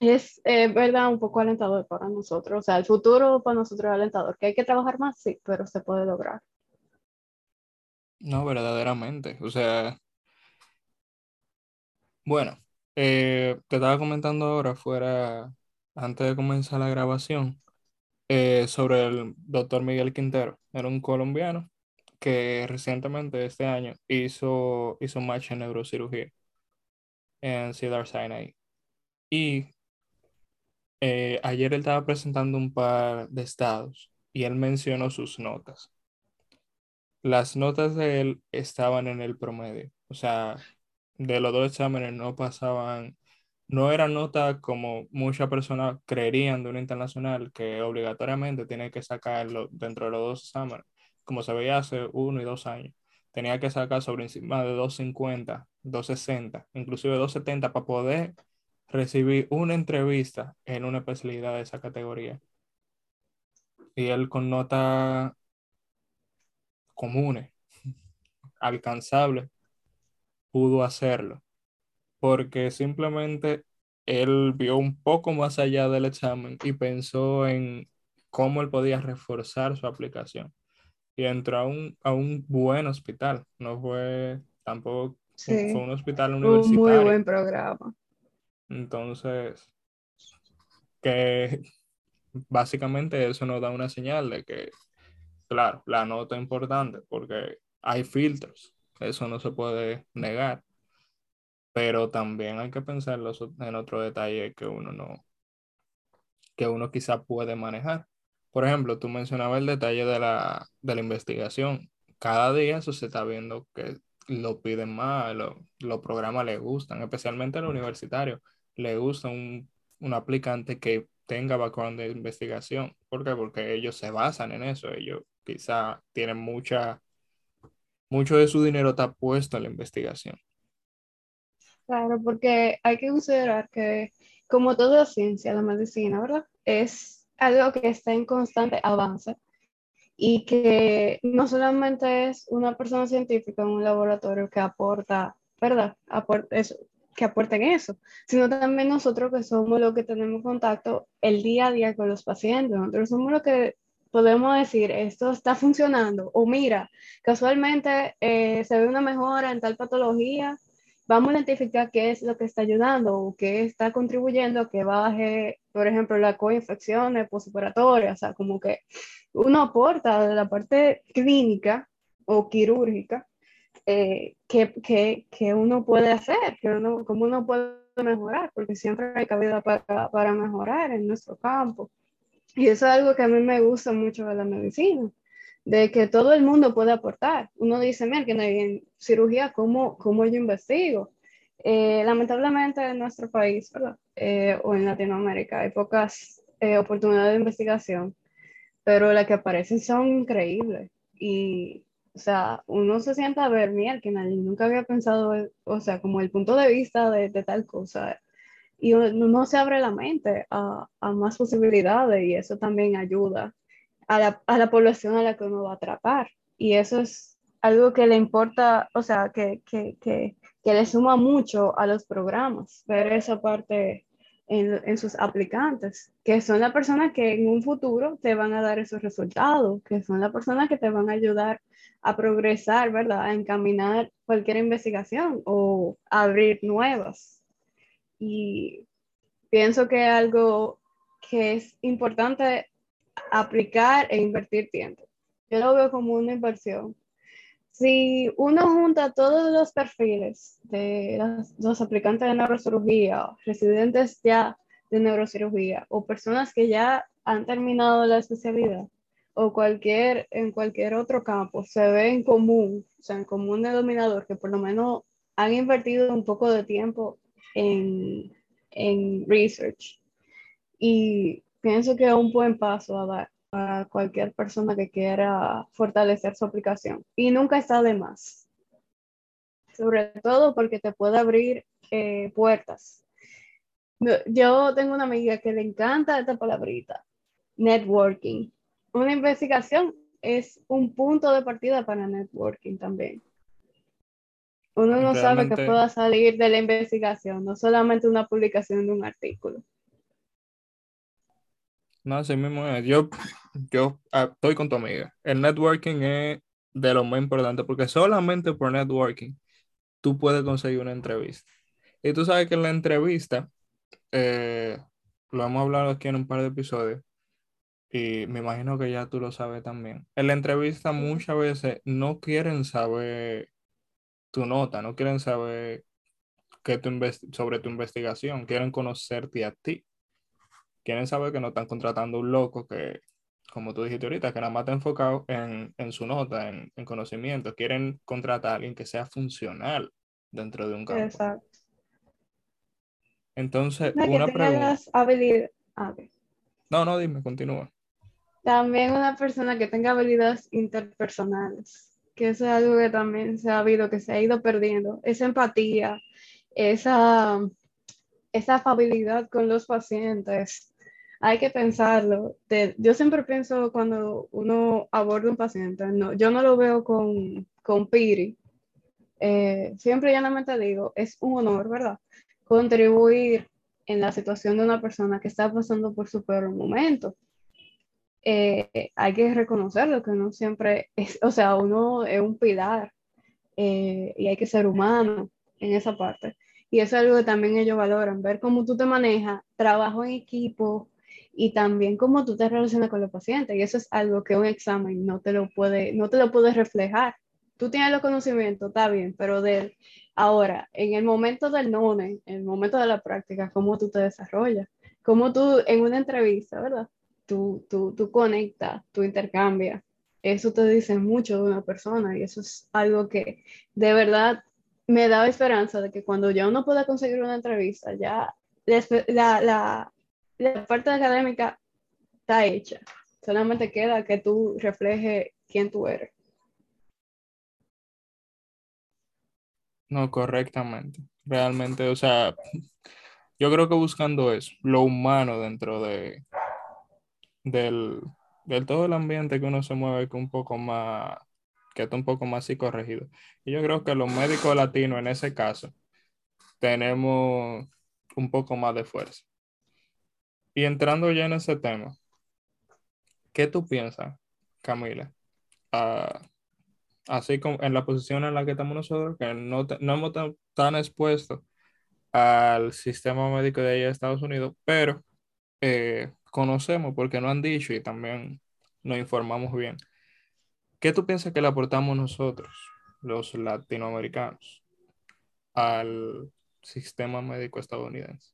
Es eh, verdad un poco alentador para nosotros, o sea, el futuro para nosotros es alentador, que hay que trabajar más, sí, pero se puede lograr. No, verdaderamente, o sea, bueno, eh, te estaba comentando ahora fuera, antes de comenzar la grabación, eh, sobre el doctor Miguel Quintero. Era un colombiano que recientemente, este año, hizo, hizo match en neurocirugía en Cedar Sinai. Y eh, ayer él estaba presentando un par de estados y él mencionó sus notas. Las notas de él estaban en el promedio, o sea, de los dos exámenes no pasaban no era nota como muchas personas creerían de un internacional que obligatoriamente tiene que sacarlo dentro de los dos exámenes, como se veía hace uno y dos años. Tenía que sacar sobre encima de 250, 260, inclusive 270 para poder recibir una entrevista en una especialidad de esa categoría. Y él con nota comunes, alcanzable, pudo hacerlo porque simplemente él vio un poco más allá del examen y pensó en cómo él podía reforzar su aplicación. Y entró a un, a un buen hospital, no fue tampoco, fue un hospital universitario. Un muy buen programa. Entonces, que básicamente eso nos da una señal de que, claro, la nota es importante porque hay filtros, eso no se puede negar pero también hay que pensar en otro detalle que uno no, que uno quizá puede manejar. Por ejemplo, tú mencionabas el detalle de la, de la investigación. Cada día eso se está viendo que lo piden más, los programas le gustan, especialmente al universitario. Le gusta un, un aplicante que tenga background de investigación. ¿Por qué? Porque ellos se basan en eso. Ellos quizá tienen mucha, mucho de su dinero está puesto en la investigación. Claro, porque hay que considerar que, como toda ciencia, la medicina, ¿verdad? Es algo que está en constante avance y que no solamente es una persona científica en un laboratorio que aporta, ¿verdad? eso, que aporten eso, sino también nosotros que somos los que tenemos contacto el día a día con los pacientes, nosotros somos los que podemos decir, esto está funcionando, o mira, casualmente eh, se ve una mejora en tal patología vamos a identificar qué es lo que está ayudando o qué está contribuyendo a que baje, por ejemplo, la coinfección postoperatoria, o sea, como que uno aporta de la parte clínica o quirúrgica eh, que, que, que, uno puede hacer, que uno, como uno puede mejorar, porque siempre hay cabida para, para mejorar en nuestro campo. Y eso es algo que a mí me gusta mucho de la medicina de que todo el mundo puede aportar. Uno dice, mira, que en cirugía, ¿cómo, cómo yo investigo? Eh, lamentablemente en nuestro país, ¿verdad? Eh, o en Latinoamérica, hay pocas eh, oportunidades de investigación, pero las que aparecen son increíbles. Y, o sea, uno se sienta a ver, mira, que nadie nunca había pensado, o sea, como el punto de vista de, de tal cosa. Y uno, se abre la mente a, a más posibilidades y eso también ayuda a la, a la, población a la que uno va a tratar. Y eso es algo que le importa, o sea, que, que, que, que le suma mucho a los programas, ver esa parte en, en, sus aplicantes, que son las personas que en un futuro te van a dar esos resultados, que son las personas que te van a ayudar a progresar, ¿verdad? A encaminar cualquier investigación o abrir nuevas. Y pienso que algo que es importante aplicar e invertir tiempo. Yo lo veo como una inversión. Si uno junta todos los perfiles de los, aplicantes de neurocirugía, residentes ya de neurocirugía o personas que ya han terminado la especialidad o cualquier, en cualquier otro campo, se ve en común, o sea, en común denominador, que por lo menos han invertido un poco de tiempo en en research. Y pienso que es un buen paso a dar para cualquier persona que quiera fortalecer su aplicación. Y nunca está de más. Sobre todo porque te puede abrir eh, puertas. Yo tengo una amiga que le encanta esta palabrita, networking. Una investigación es un punto de partida para networking también. Uno no sabe que pueda salir de la investigación, no solamente una publicación de un artículo. No, así mismo es. Yo, yo ah, estoy con tu amiga. El networking es de lo más importante porque solamente por networking tú puedes conseguir una entrevista. Y tú sabes que en la entrevista, eh, lo hemos hablado aquí en un par de episodios, y me imagino que ya tú lo sabes también. En la entrevista muchas veces no quieren saber tu nota, no quieren saber que tu sobre tu investigación, quieren conocerte a ti. Quieren saber que no están contratando un loco que, como tú dijiste ahorita, que nada más está enfocado en, su nota, en, conocimiento. Quieren contratar a alguien que sea funcional dentro de un campo. Exacto. Entonces, una pregunta. Ah, no, no, dime, continúa. También una persona que tenga habilidades interpersonales, que eso es algo que también se ha habido, que se ha ido perdiendo. Esa empatía, esa, esa afabilidad con los pacientes. Hay que pensarlo. yo siempre pienso cuando uno aborda un paciente, no, yo no lo veo con, con piri. Eh, siempre llanamente digo, es un honor, ¿verdad? Contribuir en la situación de una persona que está pasando por su peor momento eh, hay que reconocerlo, que uno siempre es, o sea, uno es un pilar eh, y hay que ser humano en esa parte. Y eso es algo que también ellos valoran, ver cómo tú te manejas, trabajo en equipo y también cómo tú te relacionas con los pacientes. Y eso es algo que un examen no te lo puede, no te lo puede reflejar. Tú tienes los conocimientos, está bien, pero de ahora, en el momento del NONE, en el momento de la práctica, cómo tú te desarrollas, cómo tú en una entrevista, ¿verdad? Tú, tú, tú conectas, tú intercambias. Eso te dice mucho de una persona y eso es algo que de verdad me da esperanza de que cuando ya uno pueda conseguir una entrevista, ya la, la, la parte académica está hecha. Solamente queda que tú refleje quién tú eres. No, correctamente. Realmente, o sea, yo creo que buscando eso, lo humano dentro de, del, todo el ambiente que uno se mueve que un poco más, que está un poco más psicorregido. Y yo creo que los médicos latinos en ese caso tenemos un poco más de fuerza. Y entrando ya en ese tema, ¿qué tú piensas, Camila? Ah, así como en la posición en la que estamos nosotros, que no, no hemos tan, tan expuestos al sistema médico de allá de Estados Unidos, pero eh, conocemos porque no han dicho y también nos informamos bien. ¿Qué tú piensas que le aportamos nosotros, los latinoamericanos, al sistema médico estadounidense?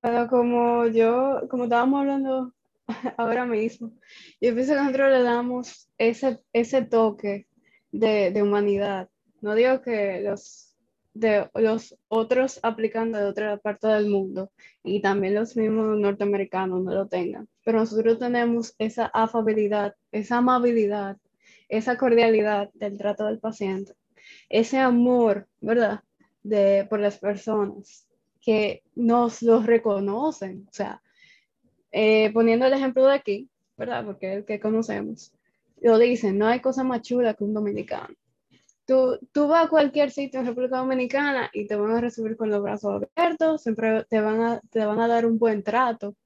Pero como yo, como estábamos hablando ahora mismo, yo pienso que nosotros le damos ese, ese toque de, de humanidad. No digo que los de los otros aplicando de otra parte del mundo y también los mismos norteamericanos no lo tengan. Pero nosotros tenemos esa afabilidad, esa amabilidad, esa cordialidad del trato del paciente, ese amor, ¿verdad? De, por las personas que nos los reconocen. O sea, eh, poniendo el ejemplo de aquí, ¿verdad? Porque es el que conocemos, lo dicen, no hay cosa más chula que un dominicano. Tú, vas a cualquier sitio en República Dominicana y te van a recibir con los brazos abiertos, siempre te van a, te van a dar un buen trato.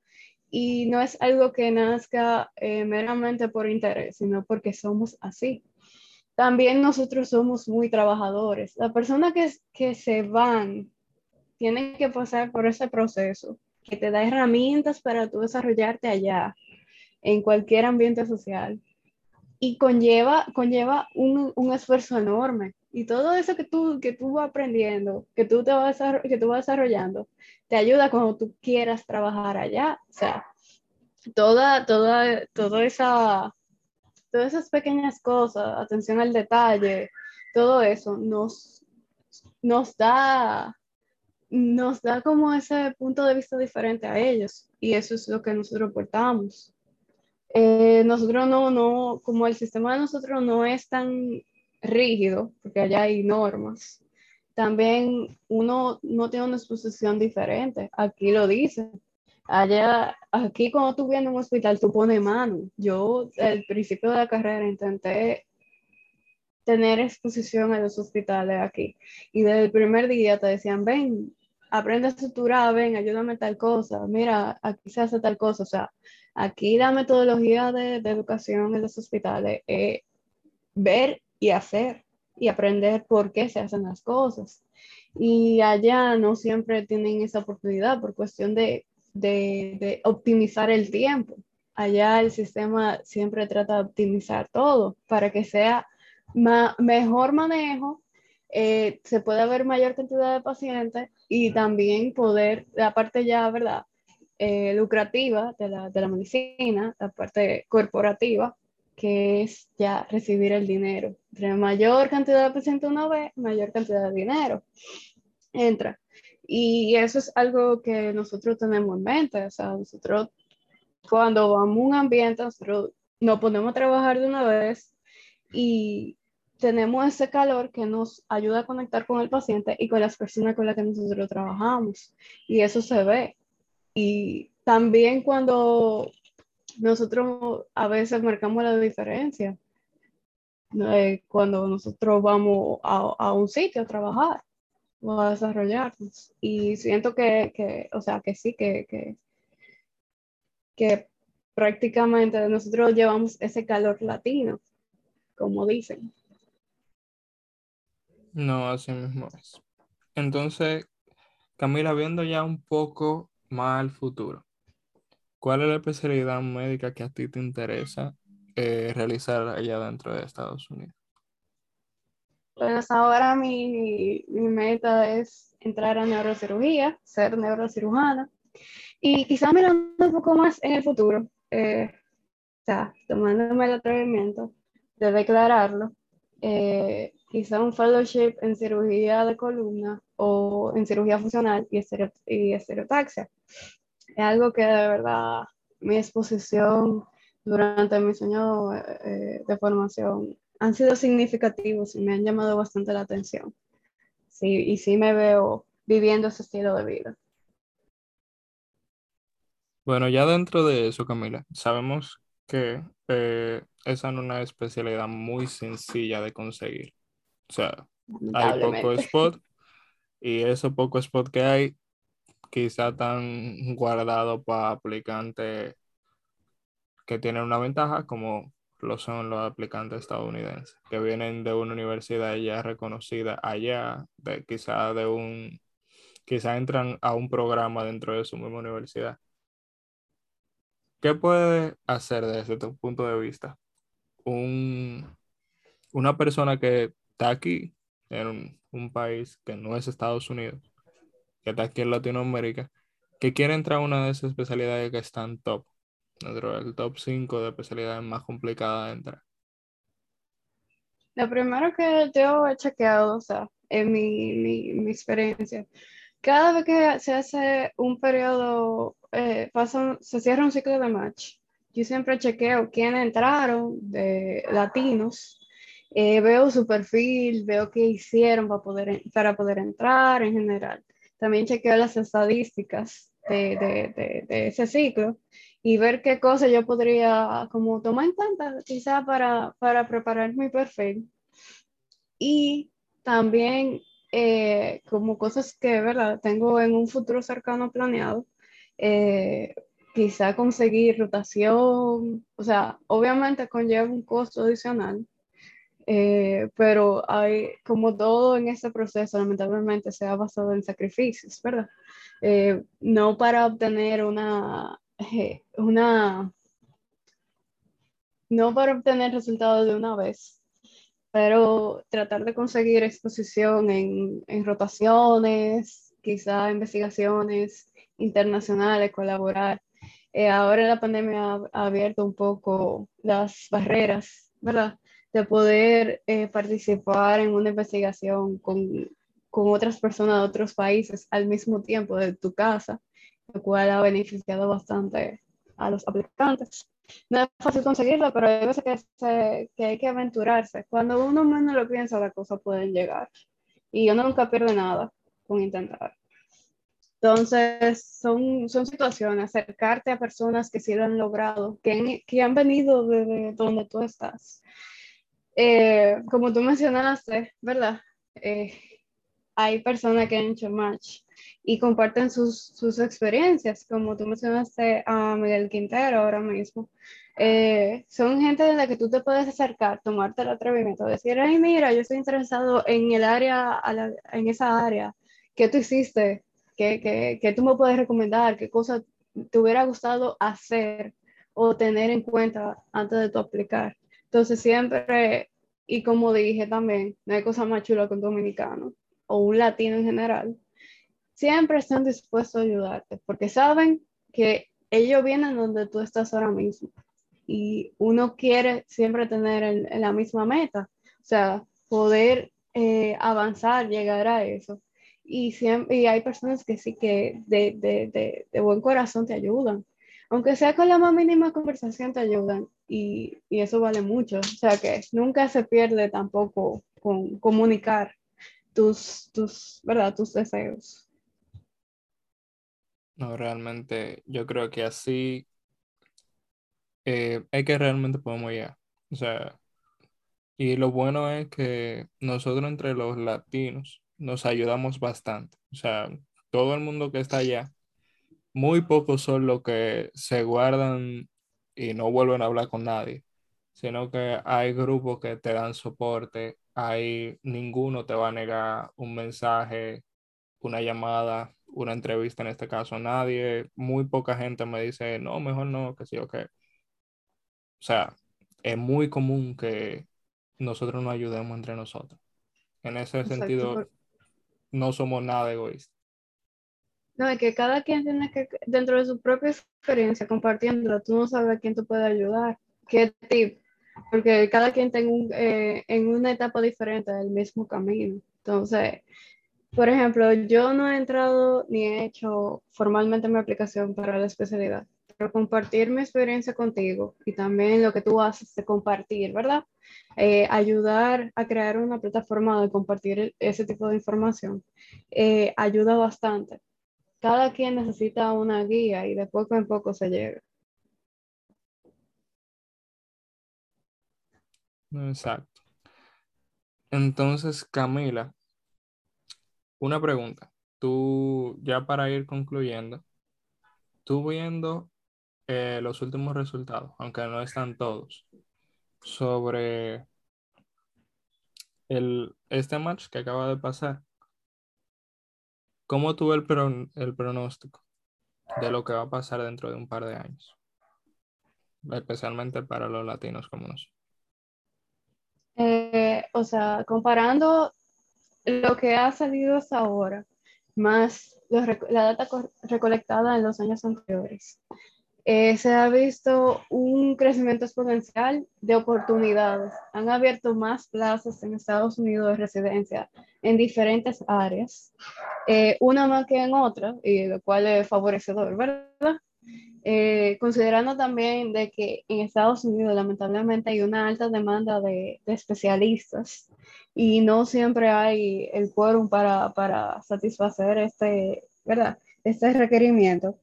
Y no es algo que nazca eh, meramente por interés, sino porque somos así. También nosotros somos muy trabajadores. Las personas que, que se van tienen que pasar por ese proceso que te da herramientas para tú desarrollarte allá, en cualquier ambiente social y conlleva, conlleva un, un, esfuerzo enorme. Y todo eso que tú, que tú vas aprendiendo, que tú, te vas, que tú vas desarrollando, te ayuda cuando tú quieras trabajar allá. O sea, toda, toda, toda esa, todas esas pequeñas cosas, atención al detalle, todo eso nos, nos da nos da como ese punto de vista diferente a ellos y eso es lo que nosotros portamos. Eh, nosotros no, no, como el sistema de nosotros no es tan rígido, porque allá hay normas, también uno no tiene una exposición diferente. Aquí lo dice. Allá, aquí cuando tú vienes a un hospital, tú pones mano. Yo, al principio de la carrera, intenté tener exposición en los hospitales aquí. Y desde el primer día te decían, ven, aprende a suturar, ven, ayúdame tal cosa, mira, aquí se hace tal cosa. O sea, aquí la metodología de, educación en los hospitales es ver y hacer y aprender por qué se hacen las cosas. Y allá no siempre tienen esa oportunidad por cuestión de, de optimizar el tiempo. Allá el sistema siempre trata de optimizar todo para que sea mejor manejo, eh, se puede ver mayor cantidad de pacientes y también poder, la parte ya, ¿verdad? Eh, lucrativa de la, de la medicina, la parte corporativa, que es ya recibir el dinero. Entre mayor cantidad de pacientes uno ve, mayor cantidad de dinero entra. Y eso es algo que nosotros tenemos en mente. O sea, nosotros cuando vamos a un ambiente, nosotros nos ponemos a trabajar de una vez y tenemos ese calor que nos ayuda a conectar con el paciente y con las personas con las que nosotros trabajamos. Y eso se ve. Y también cuando nosotros a veces marcamos la diferencia, cuando nosotros vamos a, un sitio a trabajar o a desarrollarnos. Y siento que, o sea, que sí, que, que, que prácticamente nosotros llevamos ese calor latino, como dicen. No, así mismo es. Entonces, Camila, viendo ya un poco más al futuro, ¿cuál es la especialidad médica que a ti te interesa eh, realizar allá dentro de Estados Unidos? Pues ahora mi, meta es entrar a neurocirugía, ser neurocirujana y quizá mirando un poco más en el futuro, eh, o sea, tomándome el atrevimiento de declararlo, eh, quizá un fellowship en cirugía de columna o en cirugía funcional y, estereotaxia. Es algo que de verdad mi exposición durante mis años eh, de formación han sido significativos y me han llamado bastante la atención. Sí, y sí me veo viviendo ese estilo de vida. Bueno, ya dentro de eso, Camila, sabemos que eh, esa no es una especialidad muy sencilla de conseguir. O sea, hay poco spot y eso poco spot que hay quizá tan guardado para aplicantes que tienen una ventaja como lo son los aplicantes estadounidenses, que vienen de una universidad ya reconocida allá, de, quizá de un, quizá entran a un programa dentro de su misma universidad. ¿Qué puede hacer desde tu punto de vista un, una persona que está aquí en un, país que no es Estados Unidos, que está aquí en Latinoamérica, que quiere entrar a una de esas especialidades que están top, dentro del top 5 de especialidades más complicadas de entrar. Lo primero que yo he chequeado, o sea, en mi, mi, experiencia, cada vez que se hace un periodo, eh, se cierra un ciclo de match, yo siempre chequeo quiénes entraron de latinos eh, veo su perfil, veo qué hicieron para poder, para poder entrar en general. También chequeo las estadísticas de, ese ciclo y ver qué cosas yo podría como tomar en cuenta quizá para, para preparar mi perfil. Y también eh, como cosas que, ¿verdad? Tengo en un futuro cercano planeado, eh, quizá conseguir rotación, o sea, obviamente conlleva un costo adicional, eh, pero hay, como todo en este proceso, lamentablemente se ha basado en sacrificios, ¿verdad? Eh, no para obtener una, eh, una, no para obtener resultados de una vez, pero tratar de conseguir exposición en, en rotaciones, quizá investigaciones internacionales, colaborar. ahora la pandemia ha abierto un poco las barreras, ¿verdad? de poder eh, participar en una investigación con, con otras personas de otros países al mismo tiempo de tu casa, lo cual ha beneficiado bastante a los aplicantes. No es fácil conseguirlo, pero hay veces que, que hay que aventurarse. Cuando uno menos lo piensa, las cosas pueden llegar. Y uno nunca pierde nada con intentar. Entonces, son, son situaciones, acercarte a personas que sí lo han logrado, que han, que han venido desde donde tú estás. Eh, como tú mencionaste, ¿verdad? Eh, hay personas que han hecho match y comparten sus, sus, experiencias, como tú mencionaste a Miguel Quintero ahora mismo. Eh, son gente de la que tú te puedes acercar, tomarte el atrevimiento, decir, ay, mira, yo estoy interesado en el área, en esa área, ¿qué tú hiciste? ¿Qué, qué, qué tú me puedes recomendar? ¿Qué cosas te hubiera gustado hacer o tener en cuenta antes de tu aplicar? Entonces siempre, y como dije también, no hay cosa más chula que un dominicano o un latino en general, siempre están dispuestos a ayudarte porque saben que ellos vienen donde tú estás ahora mismo y uno quiere siempre tener la misma meta, o sea, poder eh, avanzar, llegar a eso. Y, siempre, y hay personas que sí que de, de, de, de, buen corazón te ayudan, aunque sea con la más mínima conversación te ayudan y, y eso vale mucho, o sea que nunca se pierde tampoco con comunicar tus, tus, ¿verdad? tus deseos. No, realmente yo creo que así eh, es que realmente podemos llegar. O sea, y lo bueno es que nosotros entre los latinos nos ayudamos bastante. O sea, todo el mundo que está allá, muy pocos son los que se guardan y no vuelven a hablar con nadie, sino que hay grupos que te dan soporte, hay ninguno te va a negar un mensaje, una llamada, una entrevista en este caso, nadie, muy poca gente me dice, no, mejor no, que sí o que. O sea, es muy común que nosotros nos ayudemos entre nosotros. En ese sentido, no somos nada egoístas. No, es que cada quien tiene que, dentro de su propia experiencia, compartiéndola, tú no sabes a quién te puede ayudar, qué tip, porque cada quien está eh, en una etapa diferente del mismo camino. Entonces, por ejemplo, yo no he entrado ni he hecho formalmente mi aplicación para la especialidad, pero compartir mi experiencia contigo y también lo que tú haces de compartir, ¿verdad? Eh, ayudar a crear una plataforma de compartir ese tipo de información eh, ayuda bastante. Cada quien necesita una guía y de poco en poco se llega. Exacto. Entonces, Camila, una pregunta. Tú, ya para ir concluyendo, tú viendo eh, los últimos resultados, aunque no están todos, sobre el, este match que acaba de pasar, ¿cómo tuvo el, el pronóstico de lo que va a pasar dentro de un par de años? Especialmente para los latinos como nosotros. Eh, o sea, comparando lo que ha salido hasta ahora, más la data recolectada en los años anteriores, eh, se ha visto un crecimiento exponencial de oportunidades. Han abierto más plazas en Estados Unidos de residencia en diferentes áreas, eh, una más que en otra, y lo cual es favorecedor, ¿verdad? Eh, considerando también de que en Estados Unidos lamentablemente hay una alta demanda de, de especialistas y no siempre hay el quórum para, para satisfacer este, ¿verdad? este requerimiento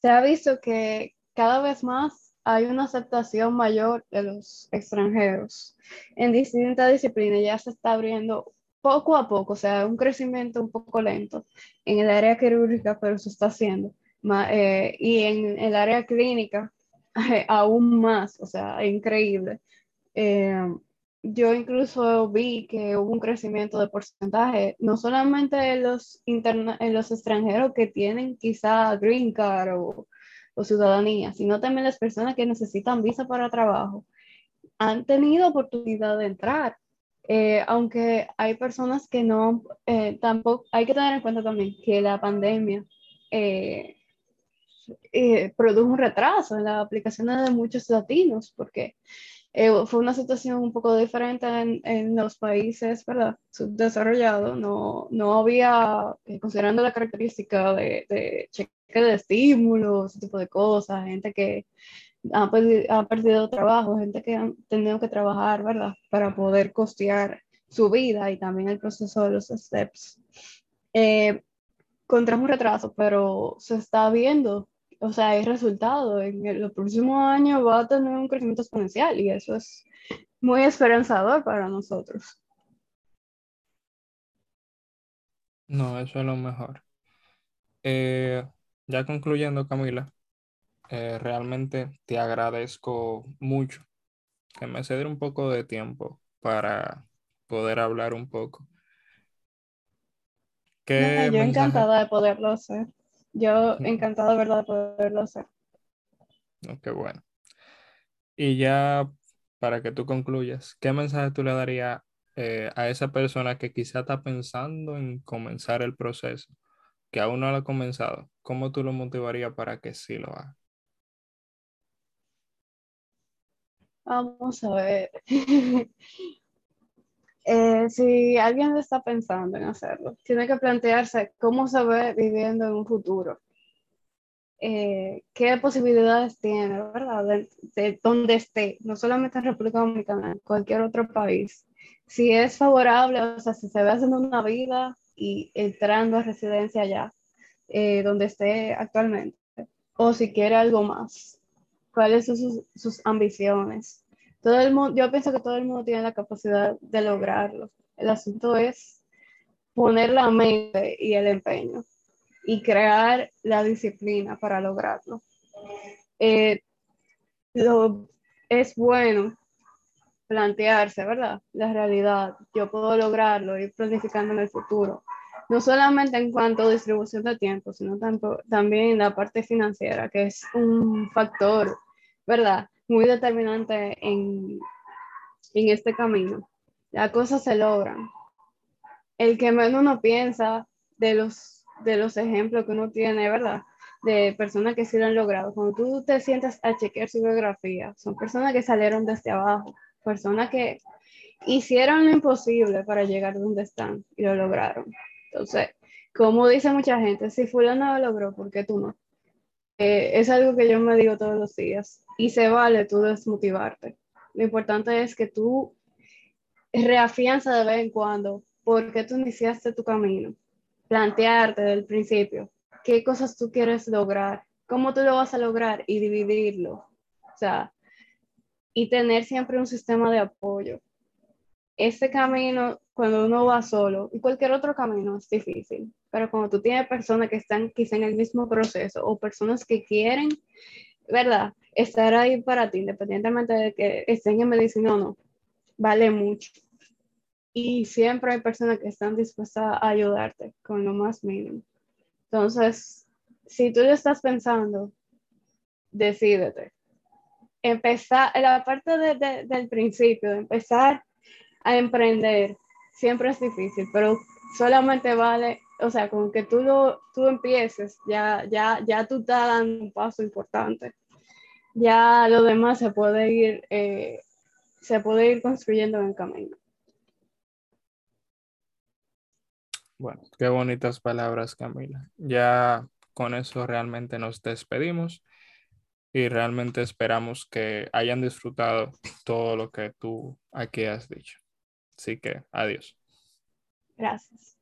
se ha visto que cada vez más hay una aceptación mayor de los extranjeros en distintas disciplinas. Ya se está abriendo poco a poco, o sea, un crecimiento un poco lento en el área quirúrgica, pero se está haciendo. Eh, y en el área clínica, aún más, o sea, increíble. Eh, yo incluso vi que hubo un crecimiento de porcentaje, no solamente en los, en los extranjeros que tienen quizá green card o, o, ciudadanía, sino también las personas que necesitan visa para trabajo, han tenido oportunidad de entrar. Eh, aunque hay personas que no, eh, tampoco, hay que tener en cuenta también que la pandemia eh, produjo un retraso en la aplicación de muchos latinos, porque eh, fue una situación un poco diferente en, en los países ¿verdad? subdesarrollados. No, no había, eh, considerando la característica de, de cheque de estímulos, ese tipo de cosas, gente que ha perdido, ha perdido trabajo, gente que ha tenido que trabajar, ¿verdad? Para poder costear su vida y también el proceso de los steps. Eh, un retraso, pero se está viendo, o sea, hay resultado. En los próximos años va a tener un crecimiento exponencial y eso es muy esperanzador para nosotros. No, eso es lo mejor. Eh, ya concluyendo, Camila, eh, realmente te agradezco mucho que me ceder un poco de tiempo para poder hablar un poco. ¿Qué yo encantada de poderlo hacer. Yo encantada de verdad de poderlo hacer. qué bueno. Y ya para que tú concluyas, ¿qué mensaje tú le darías eh, a esa persona que quizá está pensando en comenzar el proceso, que aún no lo ha comenzado? ¿Cómo tú lo motivarías para que sí lo haga? Vamos a ver. Eh, si alguien está pensando en hacerlo, tiene que plantearse cómo se ve viviendo en un futuro. Eh, qué posibilidades tiene, ¿verdad? De, de, donde esté, no solamente en República Dominicana, en cualquier otro país. Si es favorable, o sea, si se ve haciendo una vida y entrando a residencia allá, eh, donde esté actualmente, o si quiere algo más, cuáles son sus, sus ambiciones, todo el mundo, yo pienso que todo el mundo tiene la capacidad de lograrlo. El asunto es poner la mente y el empeño y crear la disciplina para lograrlo. Eh, es bueno plantearse, ¿verdad? La realidad, yo puedo lograrlo, ir planificando en el futuro. No solamente en cuanto a distribución de tiempo, sino también la parte financiera, que es un factor, ¿verdad? Muy determinante en, en este camino. Las cosas se logran. El que menos uno piensa de los, de los ejemplos que uno tiene, ¿verdad? De personas que sí lo han logrado. Cuando tú te sientas a chequear su biografía, son personas que salieron desde abajo, personas que hicieron lo imposible para llegar donde están y lo lograron. Entonces, como dice mucha gente, si fulano lo logró, ¿por qué tú no? Eh, es algo que yo me digo todos los días y se vale tú desmotivarte. Lo importante es que tú reafianza de vez en cuando por qué tú iniciaste tu camino. Plantearte desde el principio qué cosas tú quieres lograr, cómo tú lo vas a lograr y dividirlo. O sea, y tener siempre un sistema de apoyo. Este camino, cuando uno va solo, y cualquier otro camino es difícil, pero cuando tú tienes personas que están quizá en el mismo proceso o personas que quieren, ¿verdad? estar ahí para ti, independientemente de que estén en medicina o no, vale mucho. Y siempre hay personas que están dispuestas a ayudarte con lo más mínimo. Entonces, si tú ya estás pensando, decídete. Empezar, la parte del principio, de empezar a emprender, siempre es difícil, pero solamente vale, o sea, con que tú, lo, tú empieces, ya, ya, ya tú estás dando un paso importante ya lo demás se puede ir, eh, se puede ir construyendo en camino. Bueno, qué bonitas palabras, Camila. Ya con eso realmente nos despedimos y realmente esperamos que hayan disfrutado todo lo que tú aquí has dicho. Así que, adiós. Gracias.